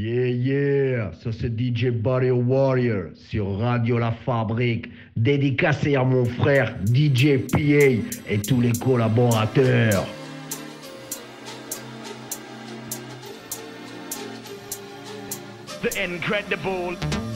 Yeah, yeah, ça c'est DJ Body Warrior sur Radio La Fabrique, dédicacé à mon frère DJ PA et tous les collaborateurs. The incredible.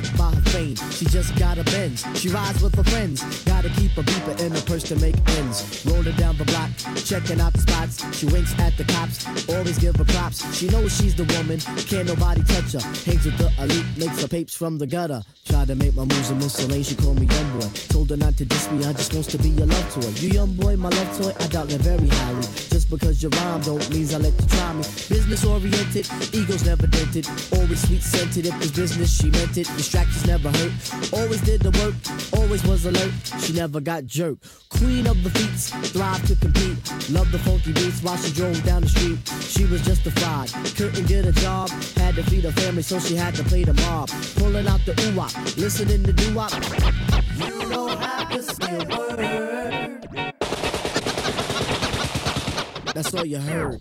Struck by her fame. She just got a Benz. She rides with her friends. Gotta keep a beeper in her purse to make ends. Rolling down the block, checking out the spots. She winks at the cops, always give her props. She knows she's the woman, can't nobody touch her. Hangs with the elite, makes her papes from the gutter. Tried to make my moves in Miss she called me young boy. Told her not to diss me, I just wants to be your love toy. You young boy, my love toy, I doubt that very highly. Because your rhyme don't means I let you try me. Business oriented, egos never dented. Always sweet scented, if it's business, she meant it. Distractions never hurt. Always did the work, always was alert. She never got jerked. Queen of the feats, thrive to compete. Love the funky beats while she drove down the street. She was justified, couldn't get a job. Had to feed her family, so she had to play the mob. Pulling out the ooh listening to doo wop. You don't have to say a. That's all you heard.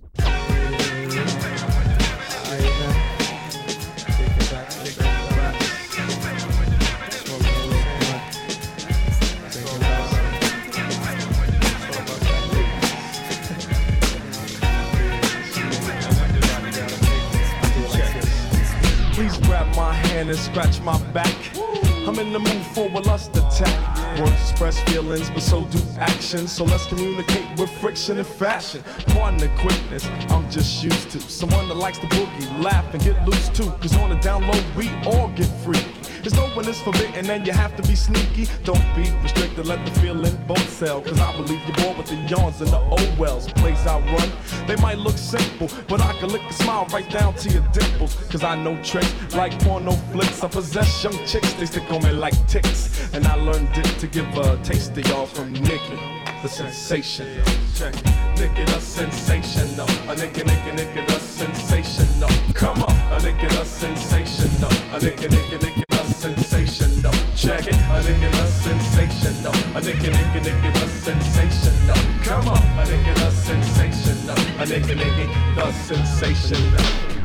Please grab my hand and scratch my back. I'm in the mood for a lust attack. Words express feelings, but so do actions. So let's communicate with friction and fashion. Pardon the quickness, I'm just used to someone that likes to boogie, laugh, and get loose too. Cause on the down low, we all get freaky. No one is forbidden and you have to be sneaky. Don't be restricted, let the feeling both sell. Cause I believe you're born with the yawns and the old wells. Plays I run, they might look simple, but I can lick a smile right down to your dimples. Cause I know tricks like porno flicks. I possess young chicks, they stick on me like ticks. And I learned it to give a taste to y'all from Nicky, the sensation. Check. Nicky the sensational. A Nicky, Nicky, Nicky the sensational. Come on, a Nicky the sensational. A Nicky, Nicky the sensational. Check it, a Nicky the sensational. A Nicky, Nicky, Nicky the sensational. Come on, a Nicky the sensational. A Nicky, Nicky the sensational.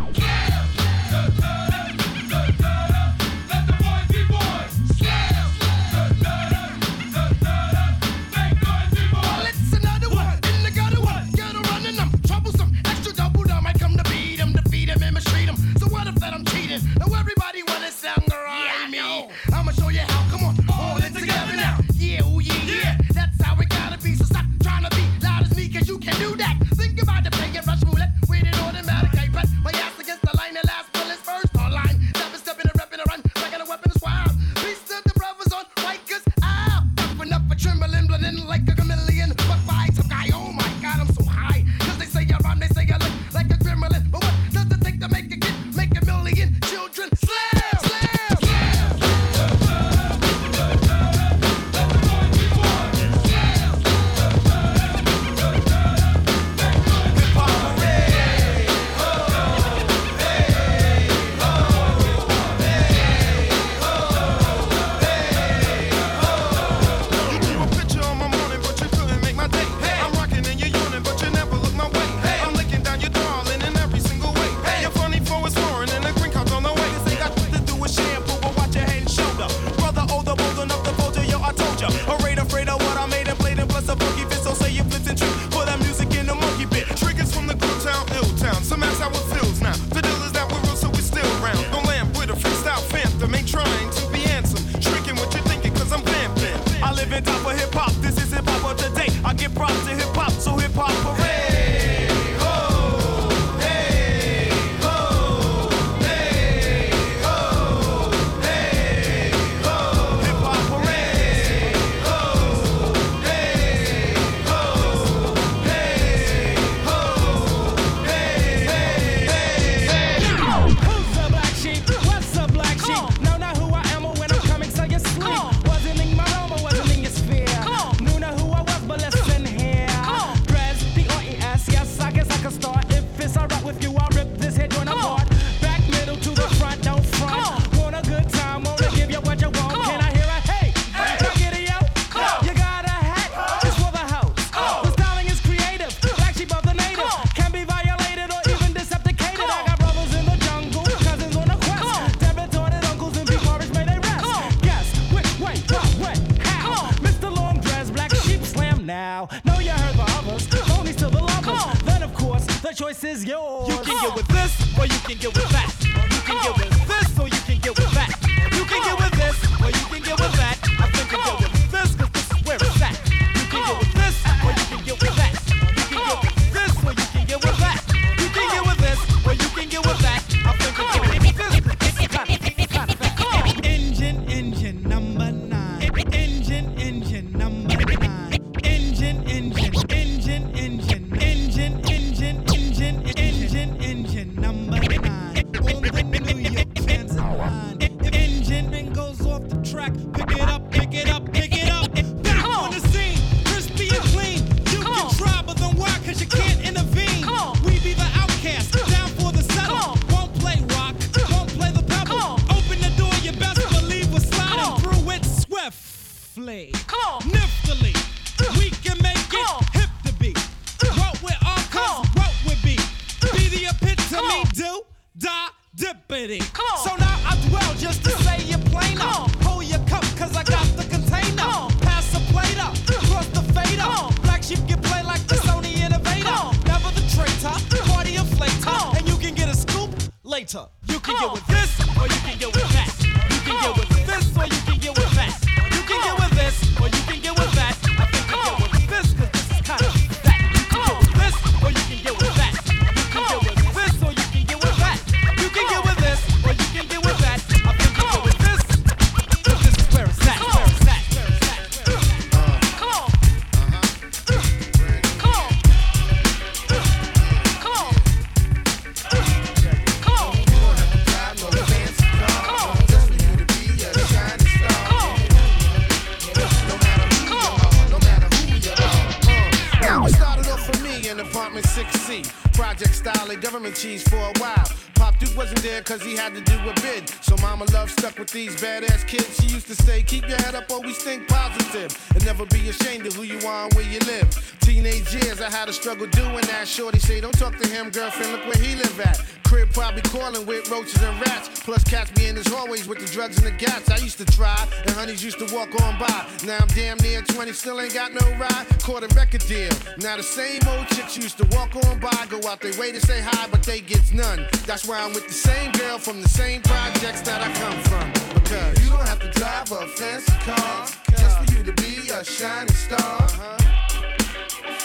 Used to say, keep your head up, always think positive. And never be ashamed of who you are and where you live. Teenage years, I had to struggle doing that. Shorty say, don't talk to him, girlfriend, look where he live at. Crib probably calling with roaches and rats. Plus cats me in his hallways with the drugs and the gats. I used to try, and honeys used to walk on by. Now I'm damn near 20, still ain't got no ride. Caught a record deal. Now the same old chicks used to walk on by, go out their way to say hi, but they gets none. That's why I'm with the same girl from the same projects that I come from. Because you don't have to drive a fancy car just for you to be a shining star.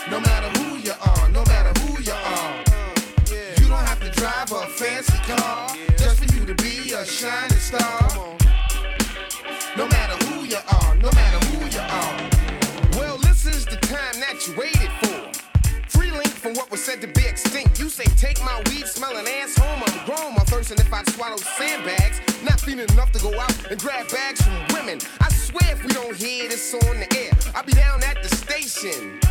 No matter who you are, no matter who you are. You don't have to drive a fancy car just for you to be a shining star. From what was said to be extinct. You say, take my weed smelling ass home. I'm grown, my thirsting if I'd swallow sandbags. Not feeling enough to go out and grab bags from women. I swear if we don't hear this on the air, I'll be down at the station.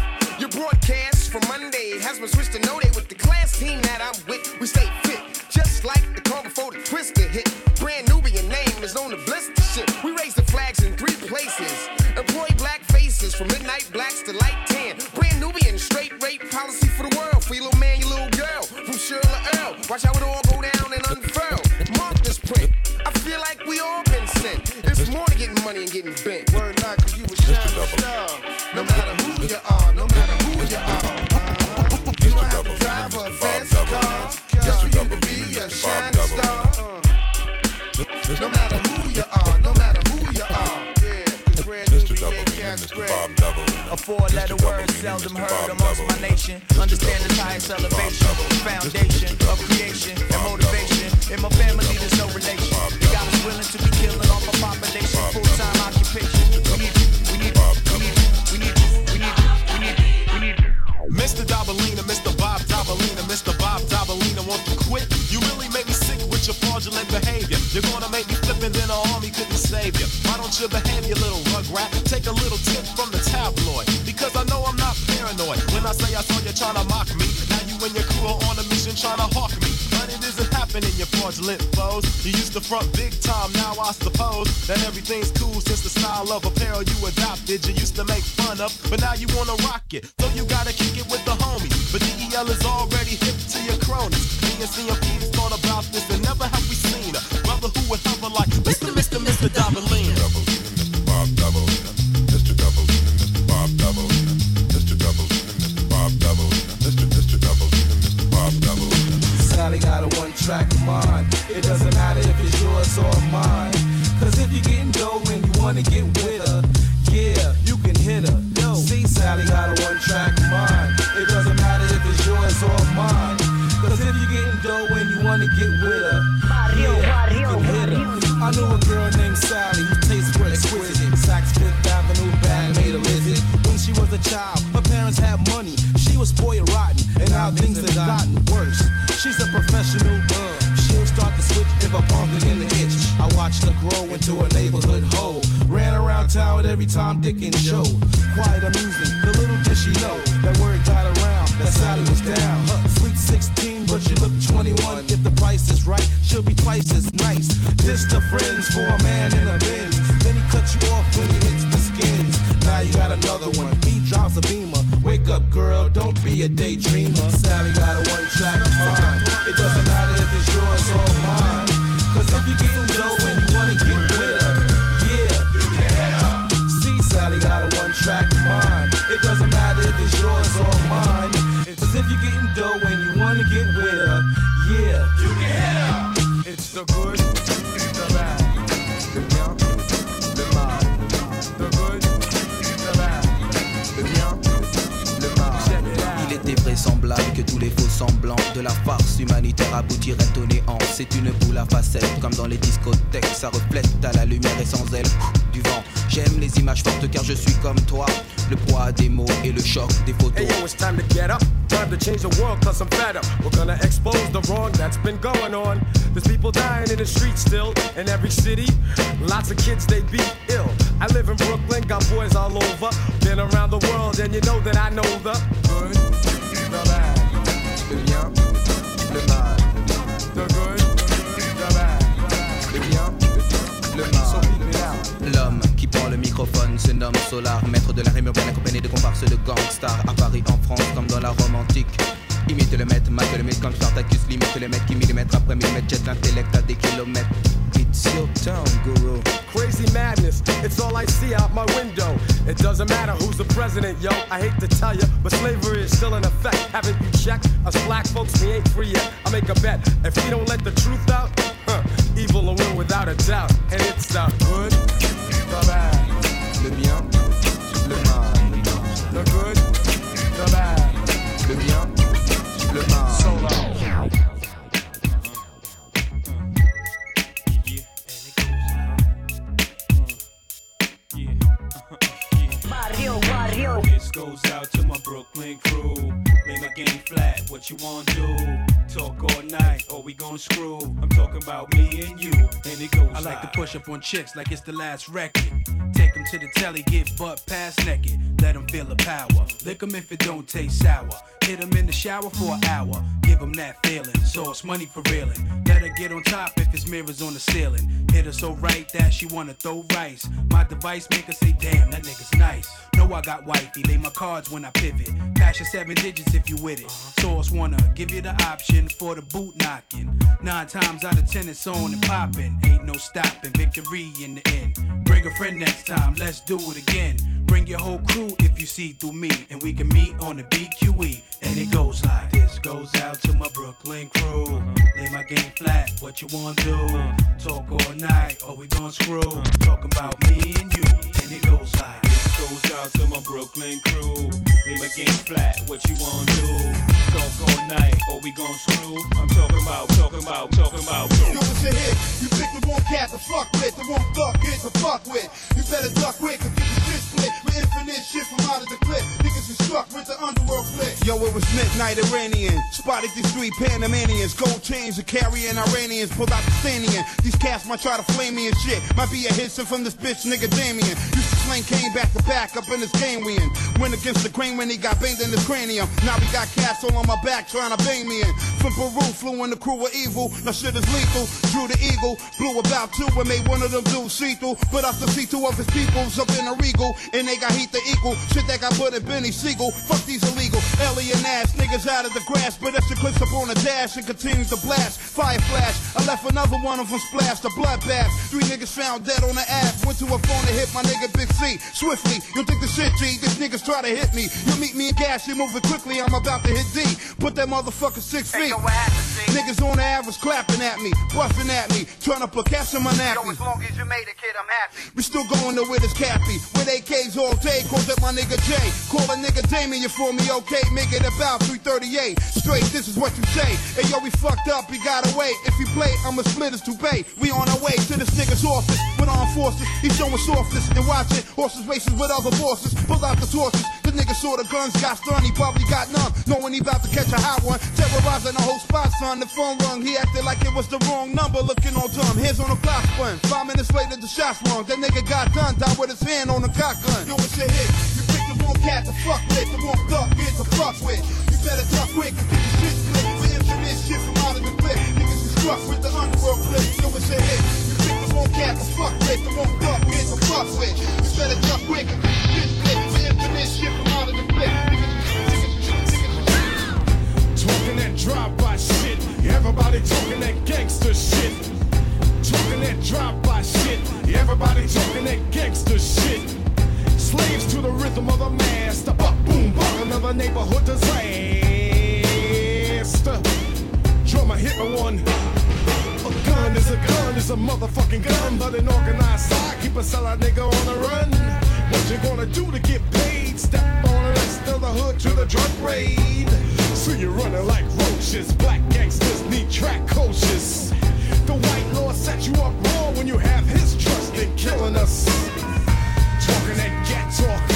Your broadcast from Monday has been switched to no day with the class team that I'm with. We stay fit, just like the calm before the twister hit. Brand Nubian name is on the blister ship. We raise the flags in three places. Employ black faces from midnight blacks to light straight policy for the world. For your little man, your little girl. From Shirley Earl. Watch how it all go down and unfurl. Mark this print. I feel like we all been sent. It's more getting money and getting bent. Word not, cause you a shining star. No matter who you are, no matter who you are. You don't have to drive a fancy car just for you to be a shining star. Uh. Are, no matter A four-letter word seldom heard amongst my nation. Understand its highest elevation, foundation of creation fraudulent foes. You used to front big time, now I suppose that everything's cool since the style of apparel you adopted. You used to make fun of, but now you wanna rock it. So you gotta kick it with the homies. But DEL is already hip to your cronies. Me and CMP's thought about this and never have we seen a brother who would hover Dick, and Joe. Quite amusing, the little did she know that word got around that Sally was down. Huh, sweet 16, but she looked 21. If the price is right, she'll be twice as nice. This the friends for a man in a Benz. Then he cut you off when he hits the skins. Now you got another one. He drops a beamer. Wake up, girl, don't be a daydreamer. Sally got a one track mind. It doesn't matter if it's yours or mine. Cause if you getting dough and doesn't matter if it's yours or mine. Cause if you getting dough and you wanna get with her, yeah. You can hit her. It's the good, the bad, the bien, le mal. The good, the bad, out. Il était vraisemblable que tous les faux semblants de la farce humanitaire aboutiraient au néant. C'est une boule à facettes, comme dans les discothèques. Ça reflète à la lumière et sans elle du vent. J'aime les images fortes car je suis comme toi. Le poids des mots et le choc des photos. Hey yo, it's time to get up. Time to change the world cause I'm fed up. We're gonna expose the wrong that's been going on. There's people dying in the streets still in every city. Lots of kids they beat ill. I live in Brooklyn, got boys all over. Been around the world and you know that I know the good, the bad, Le bien, le mal. The good, the bad, le bien, le mal. So keep it out. L'homme le microphone se nomme Solar, maître de la rime urbaine accompagné de comparses de gangsters à Paris, en France, comme dans la Rome antique. Imite le maître, mate le mythe comme Spartacus, limite le mec qui millimètre après millimètre, jette l'intellect à des kilomètres. It's your town, guru. Crazy madness, it's all I see out my window. It doesn't matter who's the president, yo. I hate to tell you, but slavery is still in effect. Haven't you checked? Us black folks, we ain't free yet. I make a bet. If we don't let the truth out, huh, evil will win without a doubt. And it's the good, the bad, bien, le mal. the good, the bad. Le bien, le mal. Barrio, barrio. This goes out to my Brooklyn crew. Lay my game flat, what you wanna do? Talk all night, or we gon' screw? I'm talking about me and you, and it goes I like to like- push up on chicks like it's the last record. Take them to the telly, get butt past naked. Let them feel the power. Lick them if it don't taste sour. Hit them in the shower for an hour. Give them that feeling. So it's money for reeling. Let her get on top if it's mirrors on the ceiling. Hit her so right that she wanna throw rice. My device make her say, damn, that nigga's nice. Know I got wifey, lay my cards when I pivot. Cash your seven digits if you with it. Uh-huh. Source wanna give you the option for the boot knocking. Nine times out of ten it's on and popping. Ain't no stopping, victory in the end. Bring a friend next time, let's do it again. Bring your whole crew if you see through me, and we can meet on the BQE. And it goes like this goes out to my Brooklyn crew. Lay my game flat, what you wanna do? Talk all night, or we gon' screw? Talking about me and you, and it goes like. Goes out to my Brooklyn crew. Leave my game flat, what you wanna do? Talk all night, or we gon' screw? I'm talking about, talking about, talking about. Yo, it's a hit. You pick the wrong cat to fuck with, the wrong thug kid to fuck with. You better duck quick or get your shit split with infinite shit from out of the clip. Niggas be struck with the underworld flick. Yo, it was midnight Iranian. Spotted these three Panamanians. Gold chains are carrying Iranians. Pulled out the Stanian. These cats might try to flame me and shit. Might be a hit from this bitch nigga Damien. Used to sling came back to back up in this game we in. Went against the grain when he got banged in his cranium. Now we got cats all on my back trying to bang me in. From Peru, flew in the crew of evil. Now shit is lethal. Drew the eagle. Blew about two and made one of them dudes see through. But I after see two of his peoples up in a regal. And they got heat to equal. Shit that got put in Benny Siegel. Fuck these illegal. Alien ass niggas out of the grass. But that's the clips up on the dash and continues to blast. Fire flash. I left another one of them splashed. A bloodbath. Three niggas found dead on the app. Went to a phone to hit my nigga Big C. Swiftly. You think the shit G? These niggas try to hit me. You meet me in gas. You moving quickly. I'm about to hit D. Put that motherfucker six feet. Niggas on the average clapping at me. Buffing at me. Trying to put caps in my nappy. As long as you made it, kid, I'm happy. We still going to with his cappy. With AKs all day, calls up my nigga Jay. Call a nigga Damien for me, okay? Make it about 338. Straight, this is what you say. Hey yo, we fucked up, we gotta wait. If you play, I'ma split us to pay. We on our way to this nigga's office with armed forces. He's showing softness and watching horses racing with other bosses. Pull out the torches. The nigga saw the guns, got stunned, he probably got none. Knowing he about to catch a hot one. Terrorizing the whole spot, son. The phone rung, he acted like it was the wrong number, looking all dumb. Hands on the clock spun. Five minutes later, the shots rung. That nigga got done, died with his hand on the cock gun. Yo, it's a hit. You pick the wrong cat to fuck with, the wrong thug kid to fuck with. You better duck quick get your shit split with infinite shit from out of the clip. Niggas be struck with the underworld flip. Yo, it's a hit. You pick the wrong cat to fuck with, the wrong thug kid to fuck with. You better duck quick get your shit split with infinite shit from out of the clip. Talking that drive-by shit. Everybody talking that gangster shit. Talking that drive-by shit. Everybody talking that gangster shit. Slaves to the rhythm of the master. Buck, boom, buck, another neighborhood disaster. Drummer hit me one. A gun is a gun, is a motherfucking gun, but an organized side keep a sellout nigga on the run. What you gonna do to get paid? Step on of the hood to the drug raid. So you're running like roaches. Black gangsters need track coaches. The white law set you up wrong when you have his trust in killing us. Talking that gat talk,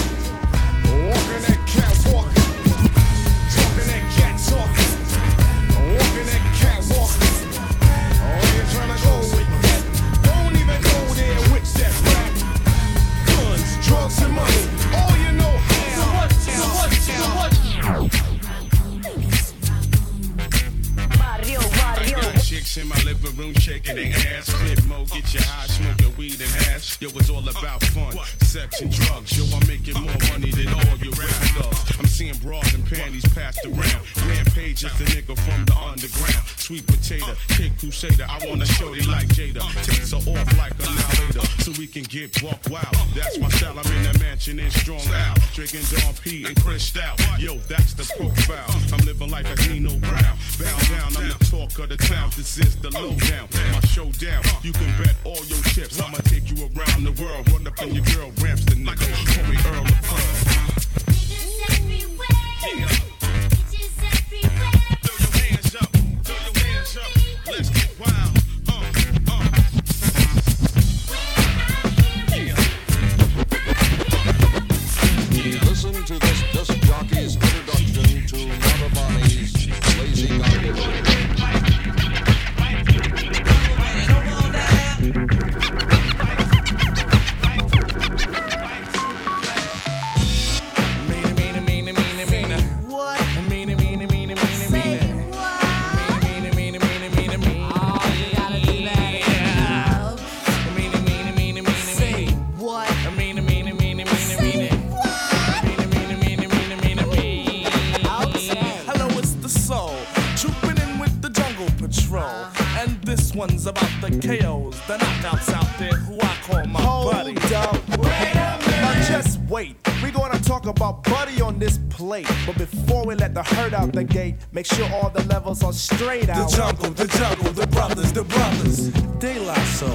there who I call my Hold buddy. Up. Wait a minute. Now just wait. We're gonna talk about buddy on this plate. But before we let the herd out the gate, make sure all the levels are straight out. The jungle, the jungle, the brothers, the brothers. De La Soul,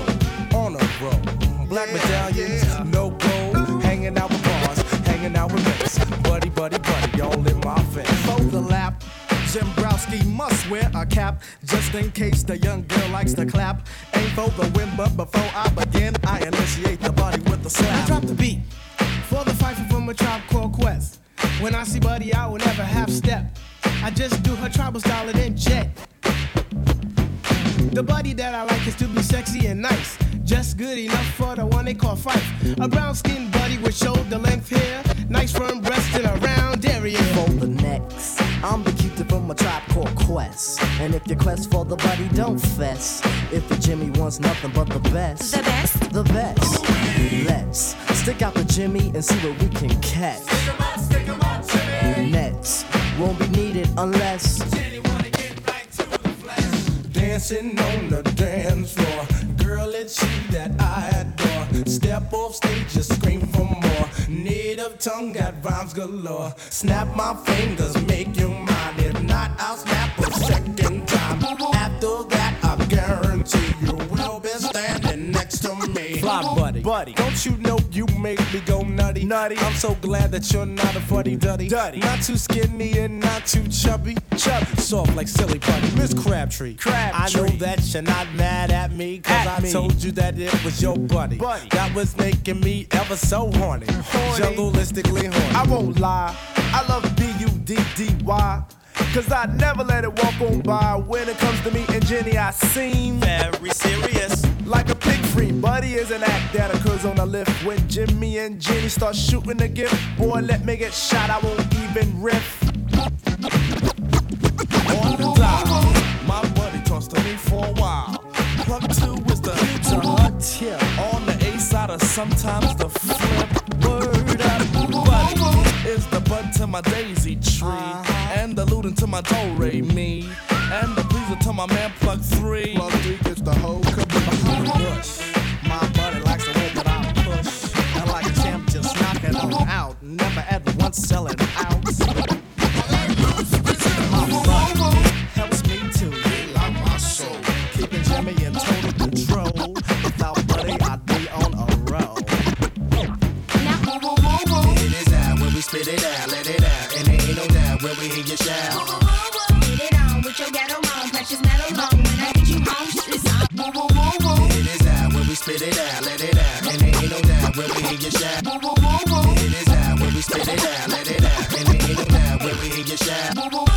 on a roll. Black yeah, medallions, yeah. no gold. Hanging out with bars, hanging out with mates. Buddy, buddy, buddy, y'all in my face. Both the lap, Jim Broski must wear a cap just in case the young girl likes to clap. Ain't for the win, but before I begin, I initiate the body with the I slap. drop the beat for the fight from a tribe called Quest. When I see Buddy, I will never half step. I just do her tribal style and then jet. The body that I like is to be sexy and nice. Just good enough for the one they call Phife. A brown skinned buddy with shoulder length hair. Nice firm breast and a round area. Quest. And if your quest for the body, don't fess. If the Jimmy wants nothing but the best, the best, the best. Let's stick out the Jimmy and see what we can catch. Nets won't be needed unless. Dancing on the dance floor. Girl, it's she that I adore. Step off stage, just scream for more. Native tongue got rhymes galore. Snap my fingers, make you mine. If not, I'll snap a second time. After that, I guarantee you will be standing next to me. Fly buddy. buddy. Don't you know you make me go nutty? Nutty. I'm so glad that you're not a fuddy duddy. Duddy. Not too skinny and not too chubby. Chubby. Soft like silly putty. Miss Crabtree. Crabtree. I know that you're not mad at me, cause I told you that it was your buddy. buddy. That was making me ever so horny. Journalistically horny. I won't lie. I love B-U-D-D-Y. Cause I never let it walk on by. When it comes to me and Jenny, I seem very serious. Like a pig free, buddy is an act that occurs on a lift. When Jimmy and Jenny start shooting the gift, boy, let me get shot, I won't even riff. On the dial, my buddy talks to me for a while. Plug two is the to her tip. On the A side of sometimes the flip. Is the bud to my daisy tree. Uh-huh. And the looting to my do re me. And the pleaser to my man plug three. Plug three gets the whole spit it out, let it out. And there ain't no doubt when we hear you shout. It is out when we spit it out, let it out. And there ain't no doubt when we hear you shout.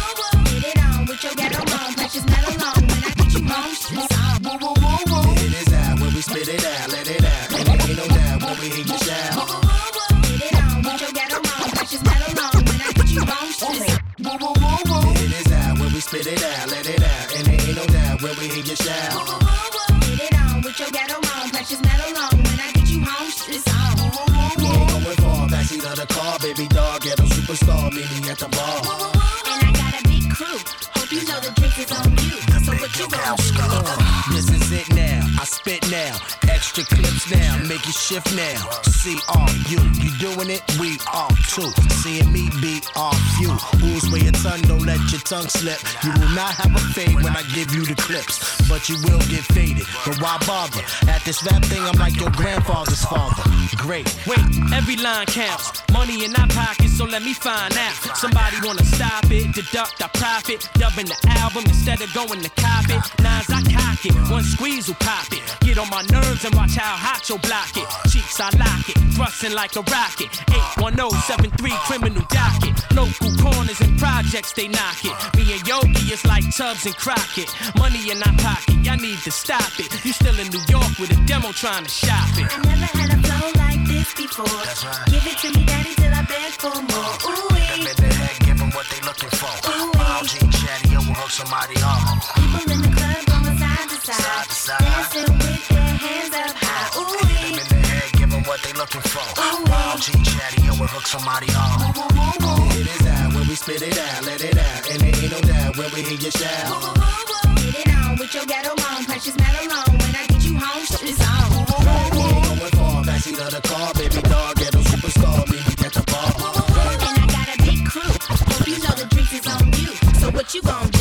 Make shift now. See all you. You doing it? We all too. Seeing me be off you. Rules where your tongue Don't let your tongue slip. You will not have a fade when I give you the clips. But you will get faded. But why bother? At this rap thing, I'm like your grandfather's father. Great. Wait, every line counts. Money in our pockets, so let me find out. Somebody wanna stop it, deduct our profit, dubbing the album instead of going to cop it. Nines I cock it, one squeeze will pop it. Get on my nerves and watch how hot you'll block it. Cheeks I lock it, thrusting like a rocket. 81073 criminal docket. Local corners and projects they knock it. Me and Yogi is like Tubbs and Crockett. Money in our pocket, y'all need to stop it. You still in New York with a demo trying to shop it. I never had a flow like this before. Right. Give it to me, daddy, till I beg for more. Ooh, Them in the head, give them what they looking for. Wild G chatty, yo, will hook somebody off. People in the side, dancing with their hands up high. Ooh, Them in the head, give them what they looking for. Wild G chatty, yo, will hook somebody off. It is out when we spit it out, let it out. And there ain't no doubt when we hear you shout. get it on with your ghetto on, precious metal on. When I get you home, it's on. We ain't going far, backseat of the car, baby dog. Get a superstar, meet me at the bar. And I got a big crew. Hope you know the drinks is on you. So what you gon' do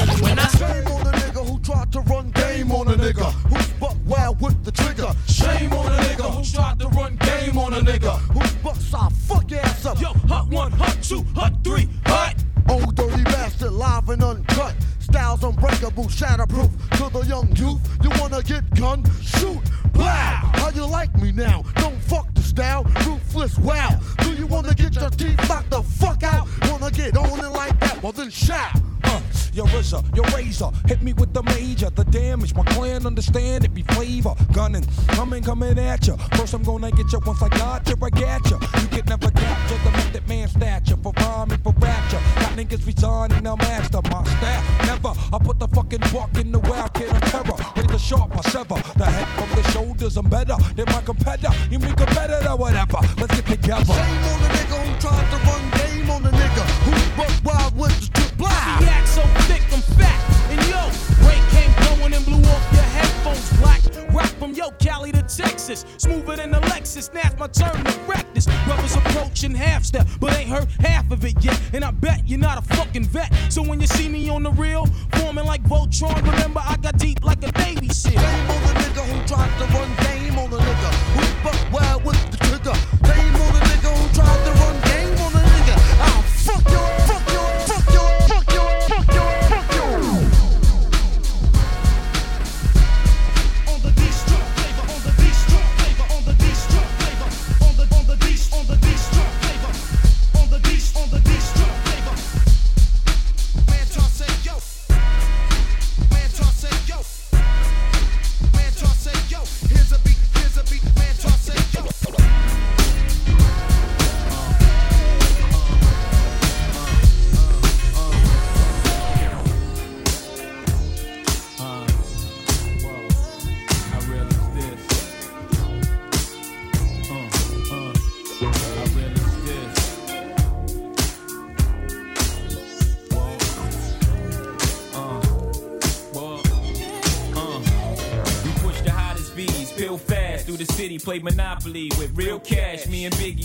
Shame on a nigga who tried to run game on a nigga who's bucks our fuck ass up. Yo, hot one, hot two, hot three, hot. Old dirty bastard, live and uncut. style's unbreakable, shatterproof. To the young youth, you wanna get gun, shoot, blow. How you like me now? Don't fuck the style, ruthless. Wow. Do you wanna get your teeth knocked the fuck out? Wanna get on it like that? Well then shout. Uh, your RZA, your razor, hit me with the major. The damage, my clan understand it be flavor. Gunning, coming, coming at ya. First I'm gonna get ya once I got ya, I got ya. You can never capture the method man stature for rhyming, for rapture. Got niggas resigning, now master my style. Never, I put the fucking buck in the wild kid of terror. Razor sharp, I sever the head from the shoulders. I'm better than my competitor. You mean competitor, whatever. Let's get together. Shame on the nigga who tried to run game on the nigga who buck wild with the blind. The act so thick, I'm fat. And yo, rain came blowing and blew off your headphones black. Rock from yo, Cali to Texas. Smoother than a Lexus. Now it's my turn to this. Brothers approaching half step, but ain't heard half of it yet. And I bet you're not a fucking vet. So when you see me on the real, forming like Voltron, remember I got deep like a Navy SEAL. Shame on the nigga who tried to run game on the nigga who buck wild with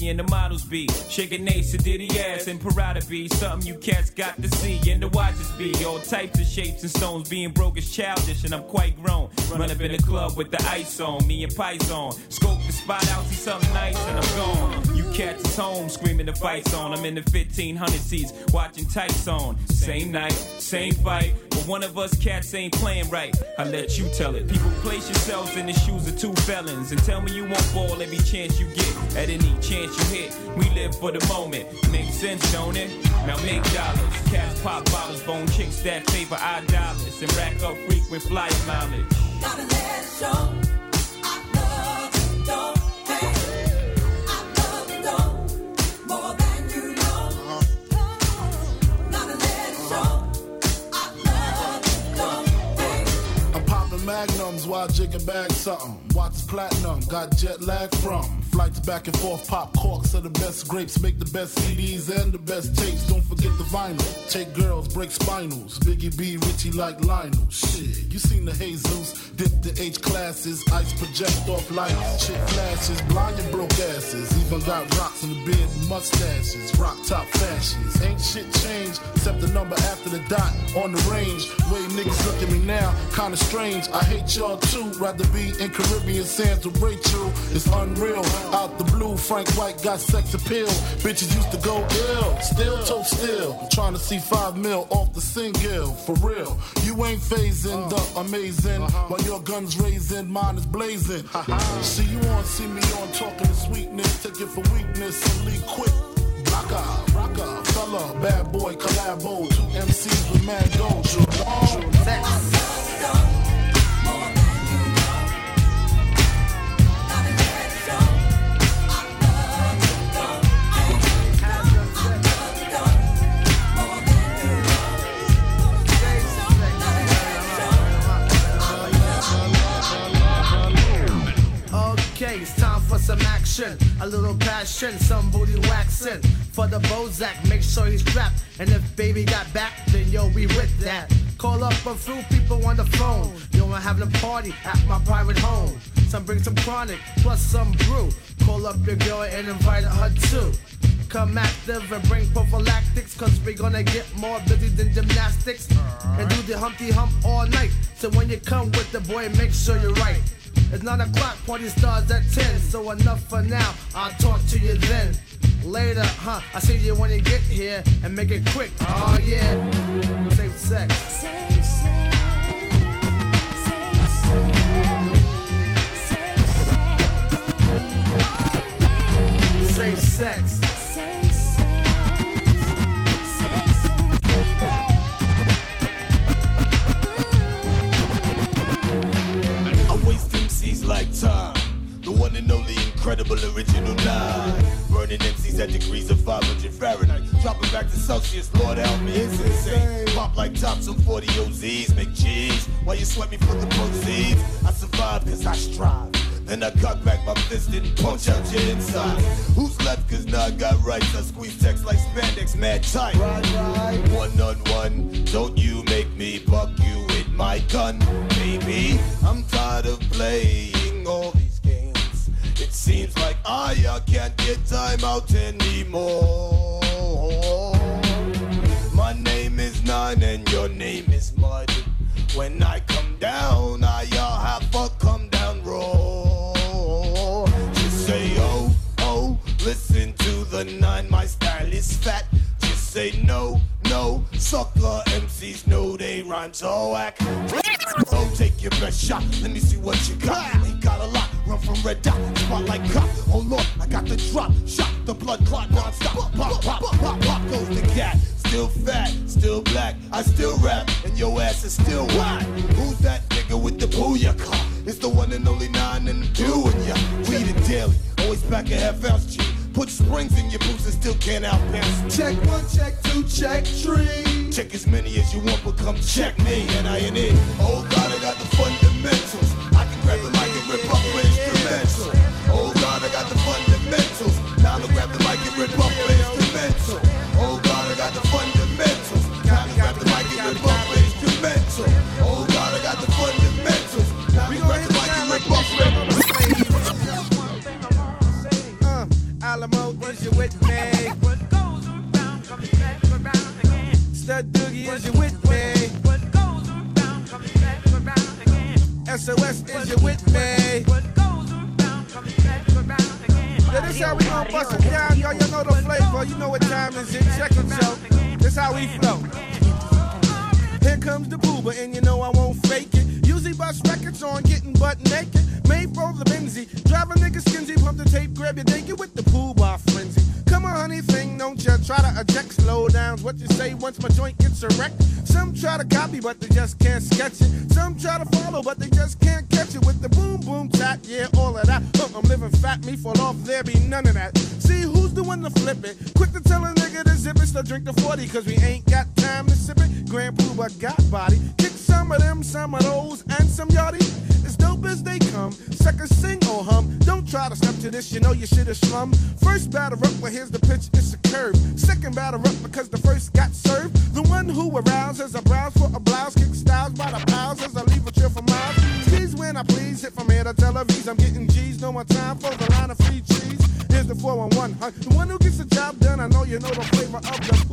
And the models be shaking Ace and Diddy ass and Parada be something you cats got to see and the watches be all types of shapes and stones. Being broke is childish and I'm quite grown. Run up in the club with the ice on, me and Pies on. Scope the spot out, see something nice and I'm gone. You cats is home screaming the fights on. I'm in the 1500 seats watching tights on. Same night, same fight. One of us cats ain't playing right. I let you tell it. People place yourselves in the shoes of two felons and tell me you won't fall every chance you get. At any chance you hit, we live for the moment. Makes sense, don't it? Now make dollars. Cats pop bottles, bone chicks that favor our dollars and rack up frequent flyer mileage. Gotta let it show. I love it, don't magnums while jigging bag something. Watch platinum, got jet lag from. Flights back and forth, pop corks are the best grapes, make the best CDs and the best tapes. Don't forget the vinyl. Take girls, break spinals. Biggie B, Richie like Lionel. Shit, you seen the Jesus, dip the H classes, ice project off lights. Chick flashes, blind and broke asses. Even got rocks in the beard mustaches. Rock top fashions. Ain't shit changed except the number after the dot on the range. Way niggas look at me now, kinda strange. I hate y'all too. Rather be in Caribbean sands with Rachel. It's unreal. Out the blue, Frank White got sex appeal. Bitches used to go ill, still toe still. I'm trying to see five mil off the single, for real. You ain't phasing the amazing, uh-huh. while your guns raising, mine is blazing. see you on, see me on, talking to sweetness, take it for weakness and leave quick. Rocka, Roc-A-Fella, bad boy, collabo, two MCs with mad dough. Okay, passion, some booty waxing. For the Bozak, make sure he's strapped. And if baby got back, then yo, we with that. Call up a few people on the phone. Yo, I'm having a party at my private home. Some bring some chronic, plus some brew. Call up your girl and invite her too. Come active and bring prophylactics, cause we're gonna get more busy than gymnastics. And do the Humpty Hump all night. So when you come with the boy, make sure you're right. It's nine o'clock, party starts at ten. So enough for now, I'll talk to you then. Later, huh? I see you when you get here and make it quick. Oh yeah, safe sex. Safe sex. Safe sex. One and only incredible original nine. Burning MCs at degrees of 500 Fahrenheit. Dropping back to Celsius, Lord help me, it's insane. Pop like tops on 40 OZs, make cheese. While you sweat me for the proceeds. I survive cause I strive. Then I cock back my fist and punch out your inside. Who's left? Cause now I got rights. I squeeze text like spandex, mad tight. One on one, don't you make me buck you with my gun, baby. I'm tired of playing all these. It seems like I uh, can't get time out anymore. My name is Nine and your name is Mud. When I come down, I uh, have a come down roar. Just say oh, oh, listen to the nine, my style is fat. Just say no, no, sucker MCs know they rhyme so whack. Oh, take your best shot, let me see what you got. Ain't got a lot, run from red dot, spotlight cop. Oh lord, I got the drop, shot, the blood clot non-stop. Pop, pop, pop, pop goes the cat. Still fat, still black, I still rap, and your ass is still whack. Who's that nigga with the booyah It's the one and only nine and doing ya. Weed it daily, always back a half ounce G. Put springs in your boots and still can't outbounce. Check one, check two, check three. Check as many as you want, but come check me, and I ain't it. Oh God, I got the fundamentals. I can grab the mic and rip up an instrumental. Oh God, I got the fundamentals. Now to grab the mic and rip up an Stud Doogie, is you with me? SOS, is you with me? Yeah, this how we gon' bust it down, y'all. You know the flavor. You know what time is it? Check it, yo. This how we flow. Here comes the Puba, and you know I won't fake it. Usually bust records on getting butt naked. Made for the Benzie. Drive a nigga skinsy, pump the tape, grab your dinky with the pool bar frenzy. Come on, honey thing, don't ya try to eject slow downs. What you say once my joint gets erect? Some try to copy, but they just can't sketch it. Some try to follow, but they just can't catch it with the boom boom tap. Yeah, all of that. Look, I'm living fat, me fall off, there be none of that. See who's doing the one to flip it? Quick to tell a nigga to zip it, still drink the 40, cause we ain't got time to sip it. Grand Puba, got body. Kick some of them, some of those, to step to this, you know you should have slum. First batter up, well here's the pitch, it's a curve. Second batter up because the first got served. The one who arouses a browse for a blouse, kick styles by the pals as I leave a trail for miles. Squeeze when I please, hit from here to Tel Aviv. I'm getting G's, no more time for the line of free cheese. Here's the 411, huh? The one who gets the job done, I know you know the flavor of the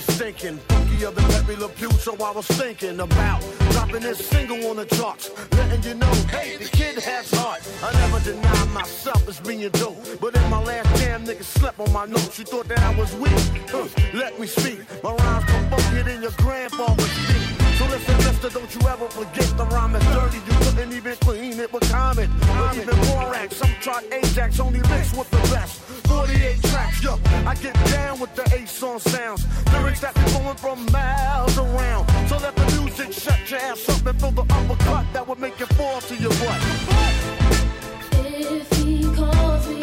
stinking. Funky of the Pepe Le Pew, so I was thinking about dropping this single on the charts. Letting you know, hey, the kid has heart. I never deny myself as being dope. But in my last damn niggas slept on my notes. You thought that I was weak? Huh, let me speak. My rhymes come funkier than your grandfather's speak. So listen, mister, don't you ever forget the rhyme is dirty. You couldn't even clean it with Comet. Or even Borax, some tried Ajax, only licks with the best. 48 tracks, yo, I get down with the ace on sounds. Lyrics that be going from miles around. So let the music shut your ass up and feel the uppercut that would make it fall to your butt. If he calls me,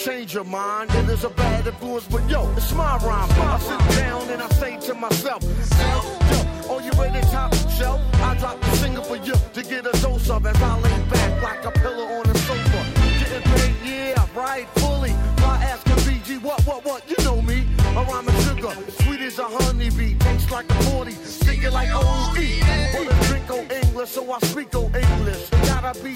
change your mind. It is a bad influence, but yo, it's my rhyme. I sit down and I say to myself, yo, Oh, you ready to top shelf? I drop the single for you to get a dose of as I lay back like a pillow on a sofa. Getting paid, yeah, right, fully. My ass can BG, what, what, what? You know me. A rhyme of sugar, sweet as a honeybee. Tastes like a 40, singing like OD. Wanna drink on English, so I speak on English. Gotta be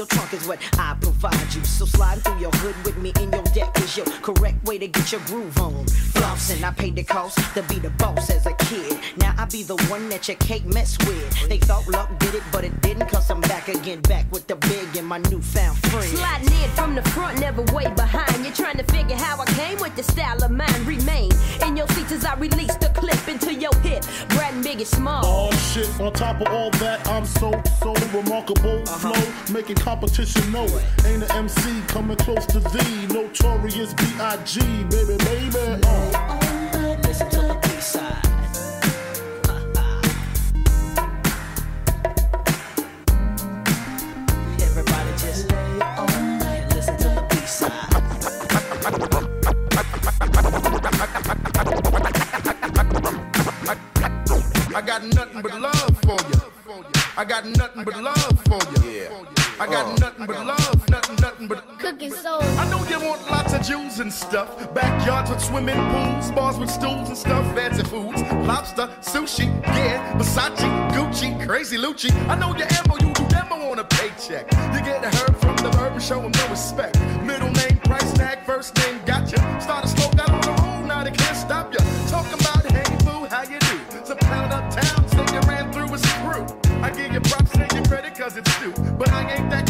your trunk is what I provide you. So slide through your hood with me in your deck is your correct way to get your groove on. Flossing, I paid the cost to be the boss as a kid. Now I be the one that you can't mess with. They thought luck did it, but it didn't. Cause I'm back again, back with the big and my newfound friend. Sliding in from the front, never way behind. You're trying to figure how I came with the style of mine. Remain in your seats as I release the clip into your hip. Brad and Biggie Small. Oh shit, on top of all that, I'm so, so remarkable. Flow, making competition know. it. Ain't an MC coming close to thee. Notorious B.I.G. Baby, baby. Uh. And stuff. Backyards with swimming pools, bars with stools and stuff, fancy foods, lobster, sushi, yeah, Versace, Gucci, crazy Lucci. I know your ammo, you do demo on a paycheck. You get a herb from the verb and show 'em no respect. Middle name, price tag, first name, gotcha. Start a slow got on the road, now they can't stop ya. Talking about hey boo, how you do? Some pound uptown, say you ran through his crew. I give you props, take your credit cause it's due. But I ain't that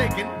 dating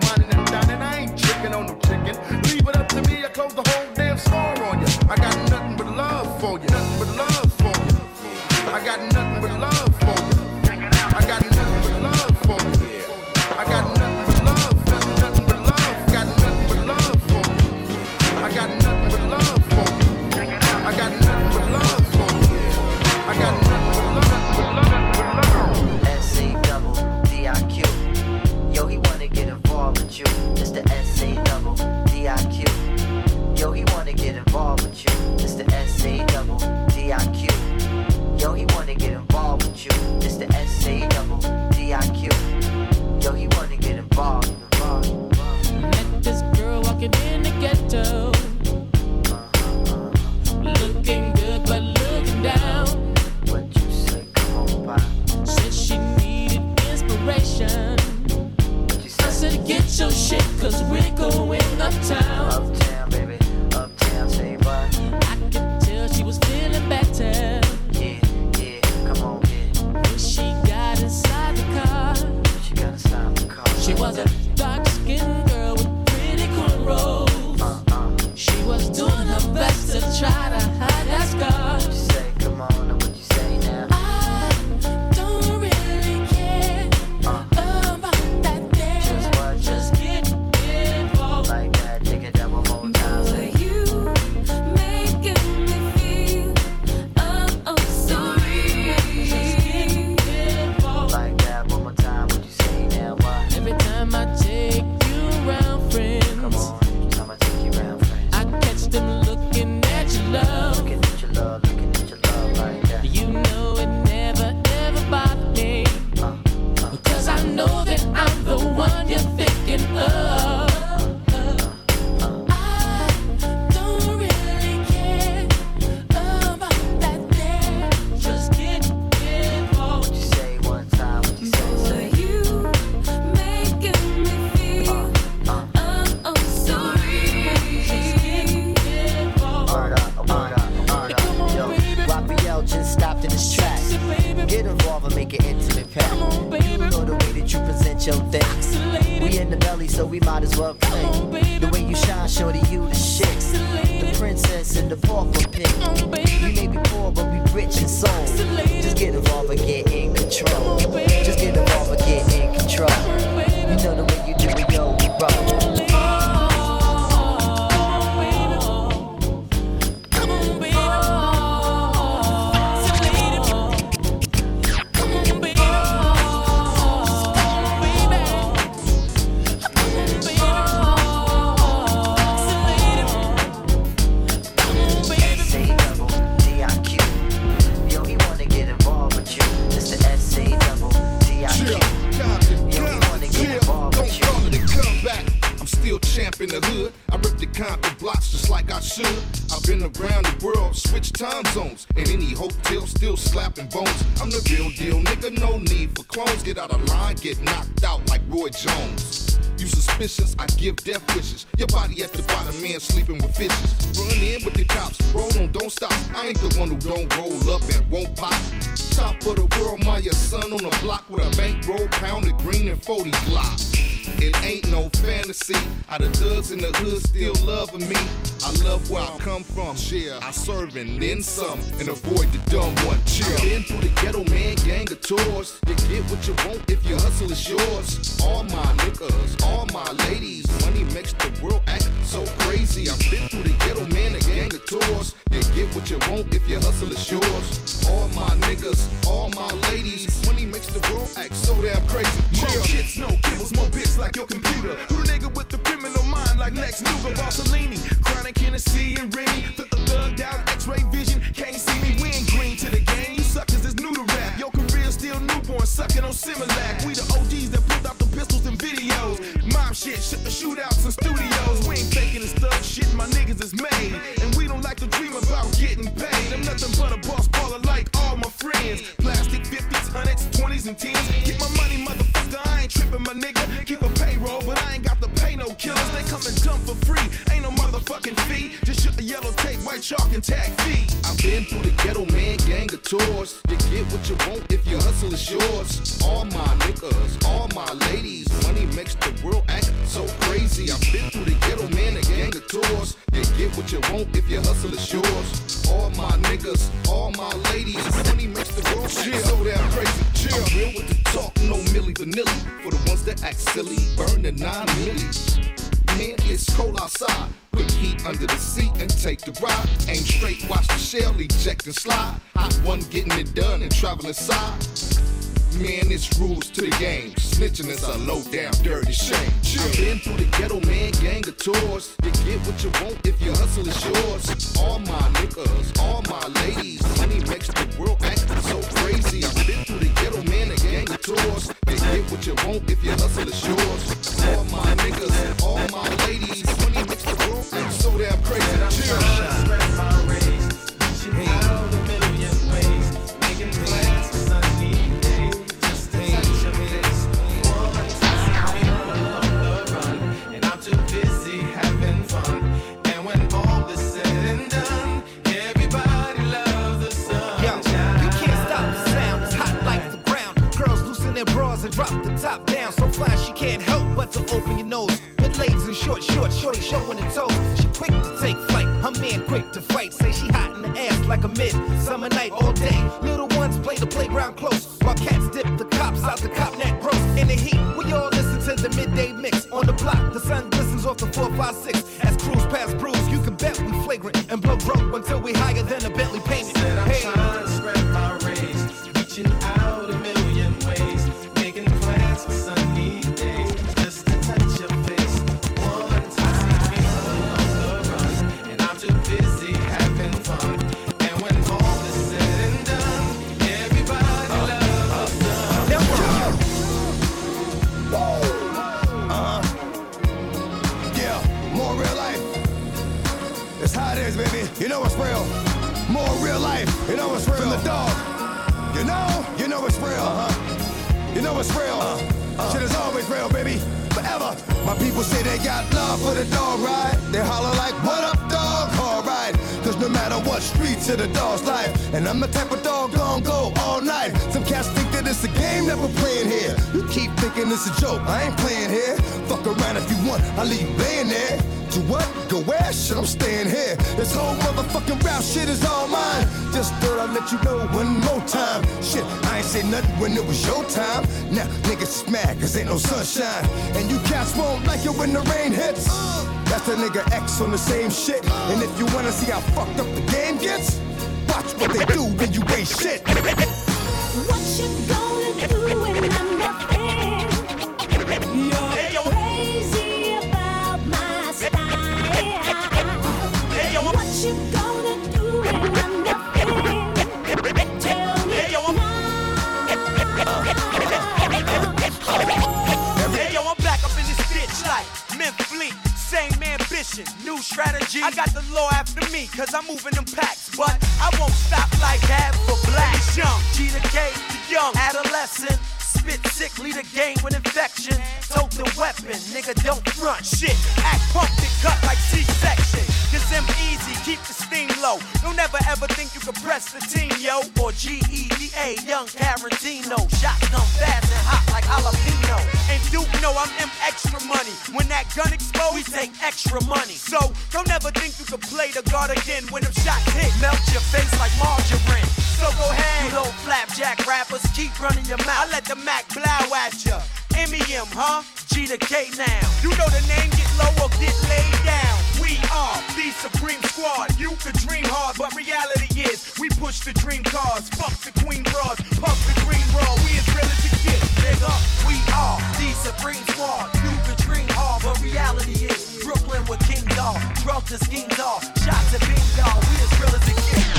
How the thugs in the hood still loving me. I love where I come from. Yeah, I serve and then some, and avoid the dumb one. Chill. My nigga. Keep a payroll, but I ain't got to pay no killers. They come and dump for free. Ain't no motherfucking fee. Just shoot a yellow tape, white chalk, and tag fee. I've been through the ghetto, man, gang of tours. You get what you want if your hustle is yours. All my niggas, all my ladies. Money makes the world act so crazy. I've been the man, a gang of tours. You get what you want if your hustle is yours. All my niggas, all my ladies. Money makes the world act so damn crazy. Chill. I'm real with the talk, no Milli Vanilli. For the ones that act silly, burn the nine millis. Man, it's cold outside. Put heat under the seat and take the ride. Aim straight, watch the shell eject and slide. Hot one getting it done and traveling side. Man, it's rules to the game. Snitching is a low down dirty shame. I've been through the ghetto, man, gang of tours. You get what you want if your hustle is yours. All my niggas, all my ladies. Money makes the world act so crazy. I've been through the ghetto, man, a gang of tours. You get what you want if your hustle is yours. All my niggas, all my ladies. Money makes the world act so damn crazy. Chill. Loosen and drop the top down. So fly she can't help but to open your nose. With legs and short, short, shorty showing the toes. She quick to take flight. Her man quick to fight. Say she hot in the ass like a mid summer night all day. Little ones play the playground close while cats dip the cops out the cop net gross. In the heat, we all listen to the midday mix on the block. The sun glistens off the 456 as crews pass brews. You can bet we flagrant and blow broke until we higher than a Bentley when the rain hits. That's a nigga X on the same shit. And if you wanna see how fucked up the game Don't ever think you could press the team, yo. Or G-E-D-A, young Tarantino. Shots come fast and hot like jalapeno. And Duke know I'm M extra money. When that gun explodes, we take extra money. So don't ever think you could play the guard again. When them shots hit, melt your face like margarine. So go ahead, you little flapjack rappers, keep running your mouth. I let the Mac blow at ya. M-E-M, huh? G to K now. You know the name, get low or get laid down. We are the Supreme Squad. You could dream hard, but reality is we push the dream cars. Fuck the queen bras, puff the green raw. We as real as it gets, nigga. We are the Supreme Squad. You could dream hard, but reality is Brooklyn with King Dog. Drugs and schemes are shots at Bing Dog. We as real as it gets.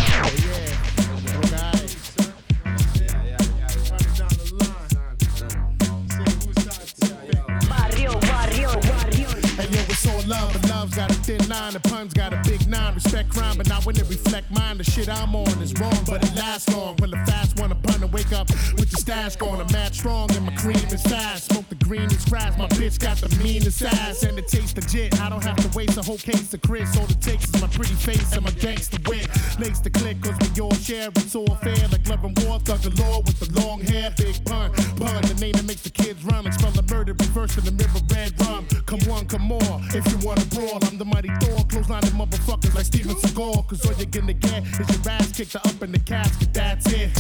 Barrio, barrio, barrio. Yo, love, but love's got a thin line. The pun's got a big nine. Respect crime, but not when it reflect mine. The shit I'm on is wrong, but it lasts long. When the fast one, a pun and wake up with the stash going. I'm mad strong and my cream is fast. Smoke the greenest grass. My bitch got the meanest ass and it tastes legit. I don't have to waste a whole case of Chris. All it takes is my pretty face and my gangster wit. Lace the click, cause we all share. It's all fair, like love and war. Thug galore with the long hair. Big Pun, pun, the name that makes the kids run. Like spell the murder, reverse in the mirror, red rum. Come one, come more. If you wanna brawl, I'm the mighty Thor. Close line of motherfuckers like Steven Seagal. Cause all you're gonna get is your ass kicked up in the casket. That's it.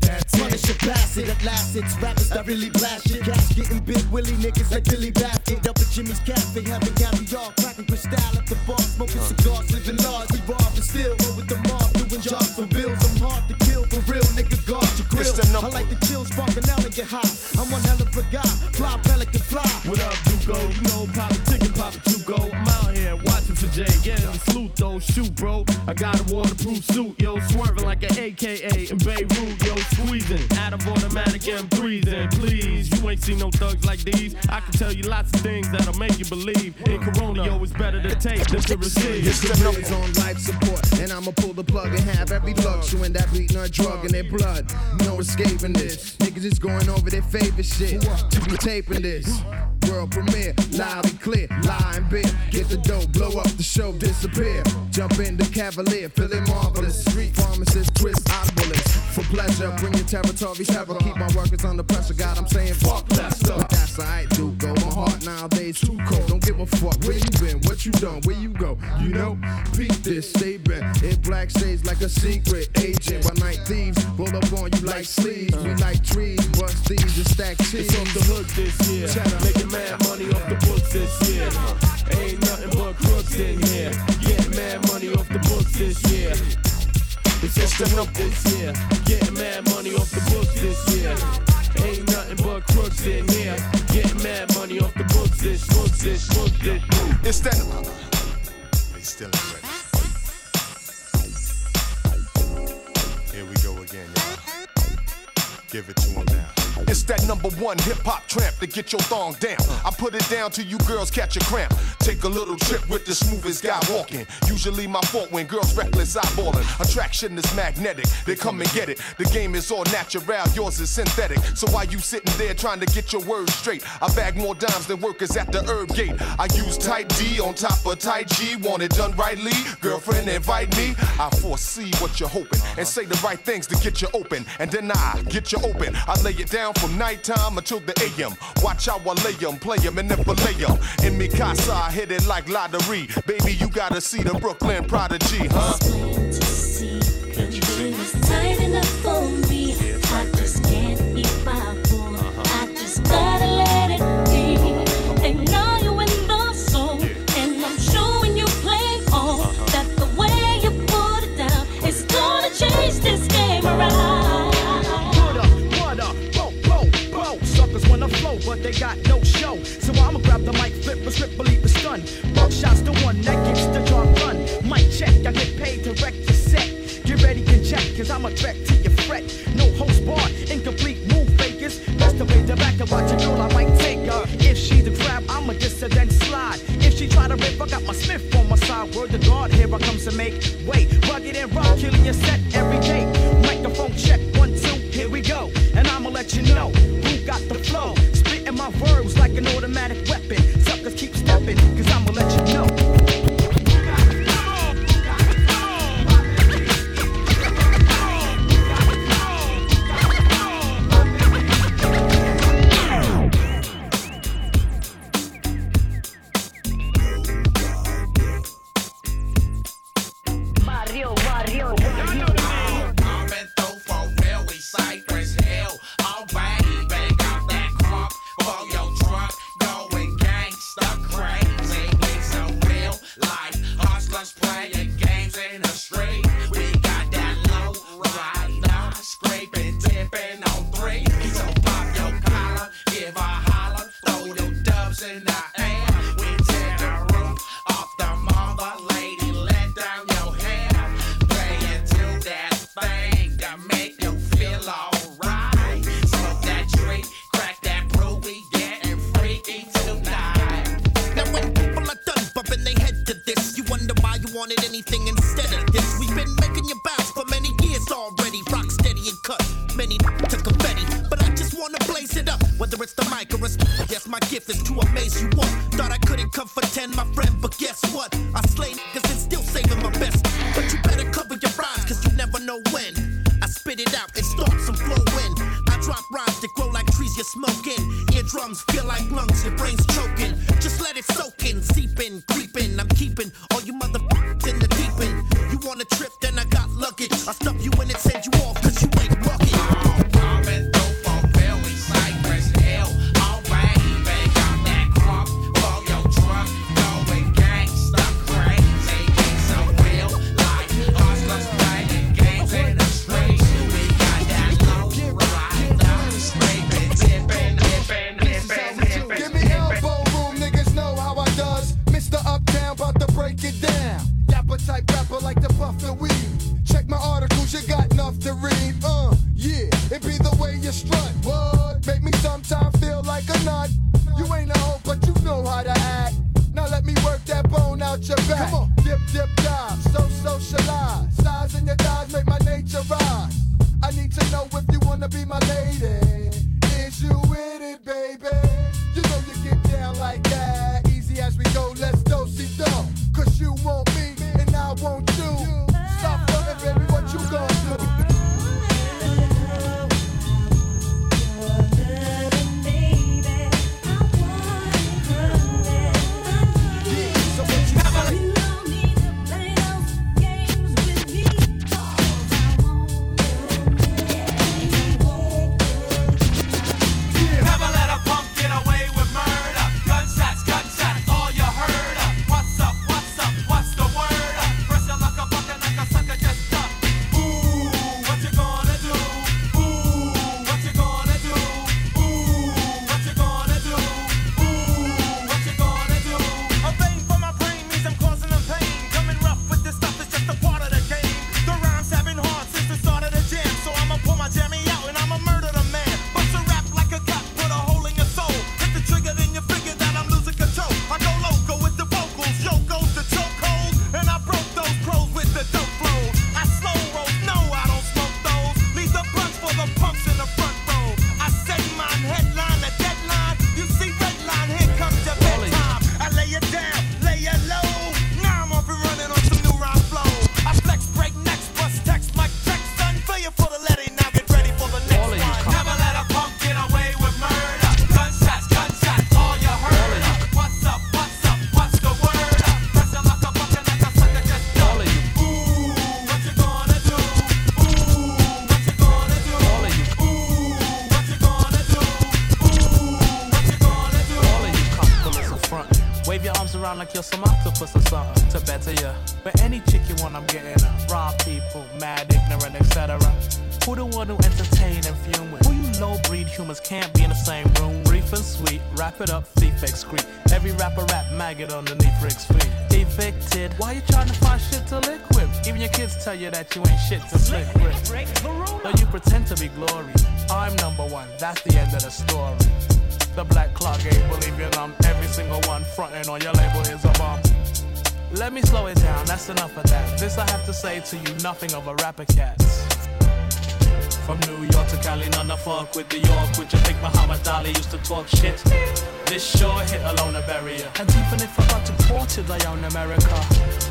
That's it. Punish your bastard at last, it's rappers that really blast your gas. Getting big willy niggas like Billy Baffin. Up at Jimmy's Cafe, having caviar, cracking crystal at the bar, smoking cigars, living large. We rob and steal, roll with the mob, doing jobs for bills. I'm hard to kill, for real, nigga, guard your grill. I like the chill, sparking out and get high. I'm one hell of Shoot, bro. I got a waterproof suit, yo, swerving like an AKA in Beirut, yo, squeezing out of automatic M3s. You ain't seen no thugs like these. I can tell you lots of things that'll make you believe. In Corona, it's better to take than to receive. The niggas on life support, and I'ma pull the plug and have every lug chewing that beating a drug in their blood. No escaping this. Niggas is going over their favorite shit. To be taping this. World premiere, loud and clear, lie and big. Get the dope, blow up the show, disappear. Jump in the Cavalier, feeling marvelous. Street pharmacist, twist bullets. For pleasure, bring your territory terror. Keep my workers under pressure. God, I'm saying fuck that stuff. But that's alright, dude. Go. My heart nowadays too cold. Don't give a fuck where you been, what you done, where you go. You know, peep this, stay bent. In black shades like a secret agent. By night thieves roll up on you like sleeves. We like trees, bust these and stack cheese. It's off the hook this year. Making mad money off the books this year. Ain't nothing but crooks in here. Getting mad money off the books this year. It's just the hook this year. Getting mad money off the books this year. Ain't nothing but crooks in here. Getting mad money off the books this, books this, books this. It's that. They still ain't ready. Here we go again, y'all. Give it to him now. It's that number one hip hop tramp to get your thong down. I put it down till you girls catch a cramp. Take a little trip with the smoothest guy walking. Usually my fault when girls reckless eyeballing. Attraction is magnetic, they come and get it. The game is all natural, yours is synthetic. So why you sitting there trying to get your words straight? I bag more dimes than workers at the herb gate. I use tight D on top of tight G. Want it done rightly? Girlfriend, invite me. I foresee what you're hoping and say the right things to get you open. And then I get you open. I lay it down from nighttime until the AM. Watch how I lay 'em, play 'em, and never lay 'em. In me casa, I hit it like lottery. Baby, you gotta see the Brooklyn prodigy, huh? Can't you see? Got no show. So I'ma grab the mic, flip a strip, believe the stun. Buckshots the one that gets the job done. Mic check, I get paid to wreck the set. Get ready, can check, cause I'm a threat to your fret. No host bar, incomplete move fakers. Best to play the back and watch a girl, I might take her. If she the crab, I'ma diss her, then slide. If she try to rip, I got my Smith on my side. Word to God, here I comes to make way. Rugged and rock, killing your set every day. Microphone check, one, two, here we go. And I'ma let you know put some something to better ya. But any chick you want, I'm getting her. Raw people, mad, ignorant, etc. Who the one who entertain and fume with? Who you low breed humans can't be in the same room? Reef and sweet, wrap it up, thief excrete. Every rapper rap maggot underneath Rick's feet. Evicted, why you trying to find shit to lick with? Even your kids tell you that you ain't shit to slick with. Though you pretend to be glory, I'm number one, that's the end of the story. The black clock ain't believe you numb. Every single one fronting on your label is a bomb. Let me slow it down, that's enough of that. This I have to say to you, nothing of a rapper cat. From New York to Cali, none of fuck with the York. Would you think Muhammad Ali used to talk shit? This sure hit alone a barrier. And even if I got deported, I own America.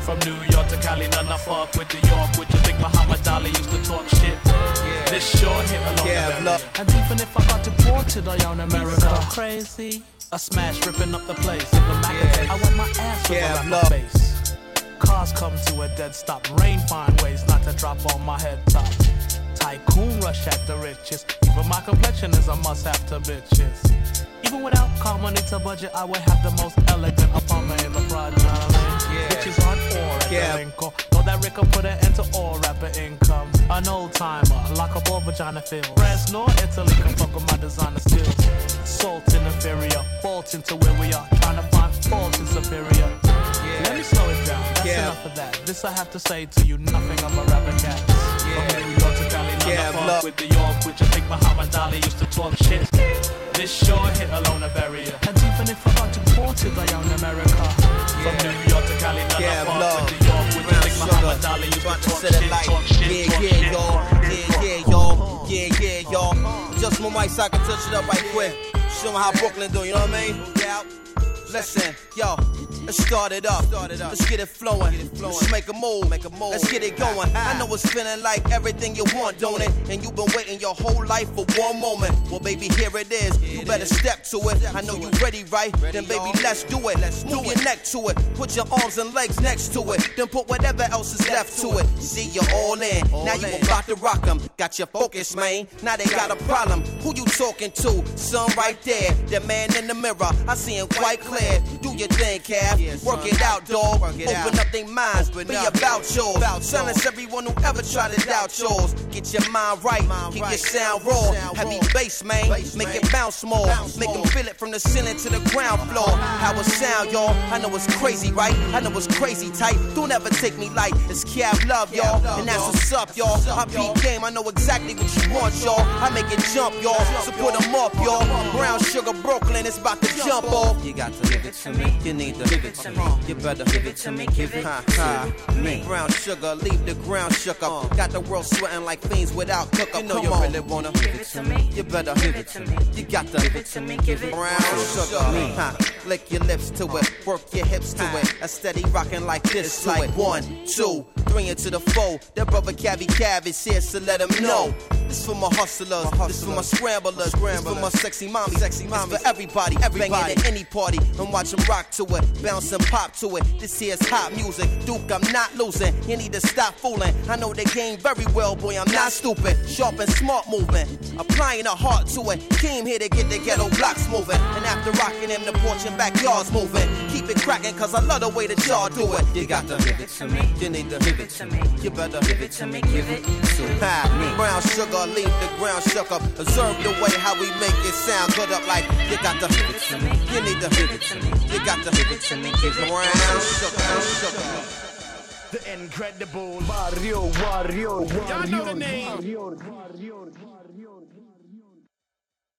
From New York to Cali, none of fuck with the York. Would you think Muhammad Ali used to talk shit? This sure hit alone a barrier. And even if I got deported, I own America. Crazy. A smash ripping up the place. The Mac I want my ass with Yeah, a love. face. Cars come to a dead stop. Rain find ways not to drop on my head top. Tycoon rush at the riches. Even my complexion is a must have to bitches. Even without car money to budget, I would have the most elegant apartment in the project. Yeah. Bitches on or at Yeah. the Lincoln. That Rick will put an end to all rapper income. An old timer, lock up all vagina. France nor Italy can fuck with my designer skills. Salt in inferior, fault into where we are. Trying to find fault in superior. Let me slow it down. That's Yeah. enough of that. This I have to say to you, nothing of a rapper cat. From New York to Cali, none Yeah, fuck with the York. Would you think Muhammad Ali used to talk shit? This sure hit alone a barrier. And even if I got deported, I own America. From New York to Cali, none Yeah, fuck with the York. Would you think Muhammad Ali used to About to talk set it shit? Talk shit, yeah, talk yeah, shit, y'all. Yeah, yeah, y'all. Yeah, yeah, y'all. Just my mic so I can touch it up right quick. Show 'em how Brooklyn do, you know what I mean? Yeah. Listen, yo, let's start it up. Let's get it flowing. Let's make a move. Make a move. Let's get it going. I know it's feeling like everything you want, don't it? And you've been waiting your whole life for one moment. Well, baby, here it is. You better step to it. I know you ready, right? Then, baby, let's do it. Let's move your neck to it. Put your arms and legs next to it. Then put whatever else is left to it. See, you're all in. Now you about to rock 'em. Got your focus, man. Now they got a problem. Who you talking to? Son right there. The man in the mirror. I see him quite clear. Do your thing, Cav. Work it out, dog. Open up their minds. Be about yours. Silence everyone who ever tried to doubt yours. Get your mind right. Keep your sound raw. Heavy bass, man. Make it bounce more. Make them feel it from the ceiling to the ground floor. How it sound, y'all. I know it's crazy, right? I know it's crazy tight. Don't ever take me light. It's Cav love, y'all. And that's what's up, y'all. I beat game. I know exactly what you want, y'all. I make it jump, y'all. So put 'em up, y'all. Brown sugar Brooklyn, it's about to jump off. You got to give it to me. You need to give it to me. You better give it to me. Give it to me. Brown sugar, leave the ground shook up. Uh. Got the world sweating like fiends without cook up. You know you really wanna give it to me. You better give it to me. You got to give it to me. Give it brown sugar. Huh. Lick your lips to it. Work your hips to it. A steady rocking like this. Like one, two, three into the four. That brother Cabby Cav is here, so let him know. This for my hustlers. This for my scramblers. This for my sexy mommy. Sexy mommy. For everybody. Everybody. Banging at any party and watch 'em rock to it. Bounce and pop to it. This here's hot music. Duke, I'm not losing. You need to stop fooling. I know the game very well, boy. I'm not stupid. Sharp and smart movement. Applying a heart to it. Came here to get the ghetto blocks moving. And after rocking them, the porch and backyards moving. Keep it cracking, cause I love the way that y'all do it. You got to give it to me. You need to give it to me. You better give it to me. Give it to me. Brown sugar, leave the ground shook up. Observe the way how we make it sound good up like you got the give it to me. You need the give it to me. You got to give it to me. Give it brown sugar, sugar. The incredible Barrio, barrio, Y'all know the name. barrio, barrio, barrio.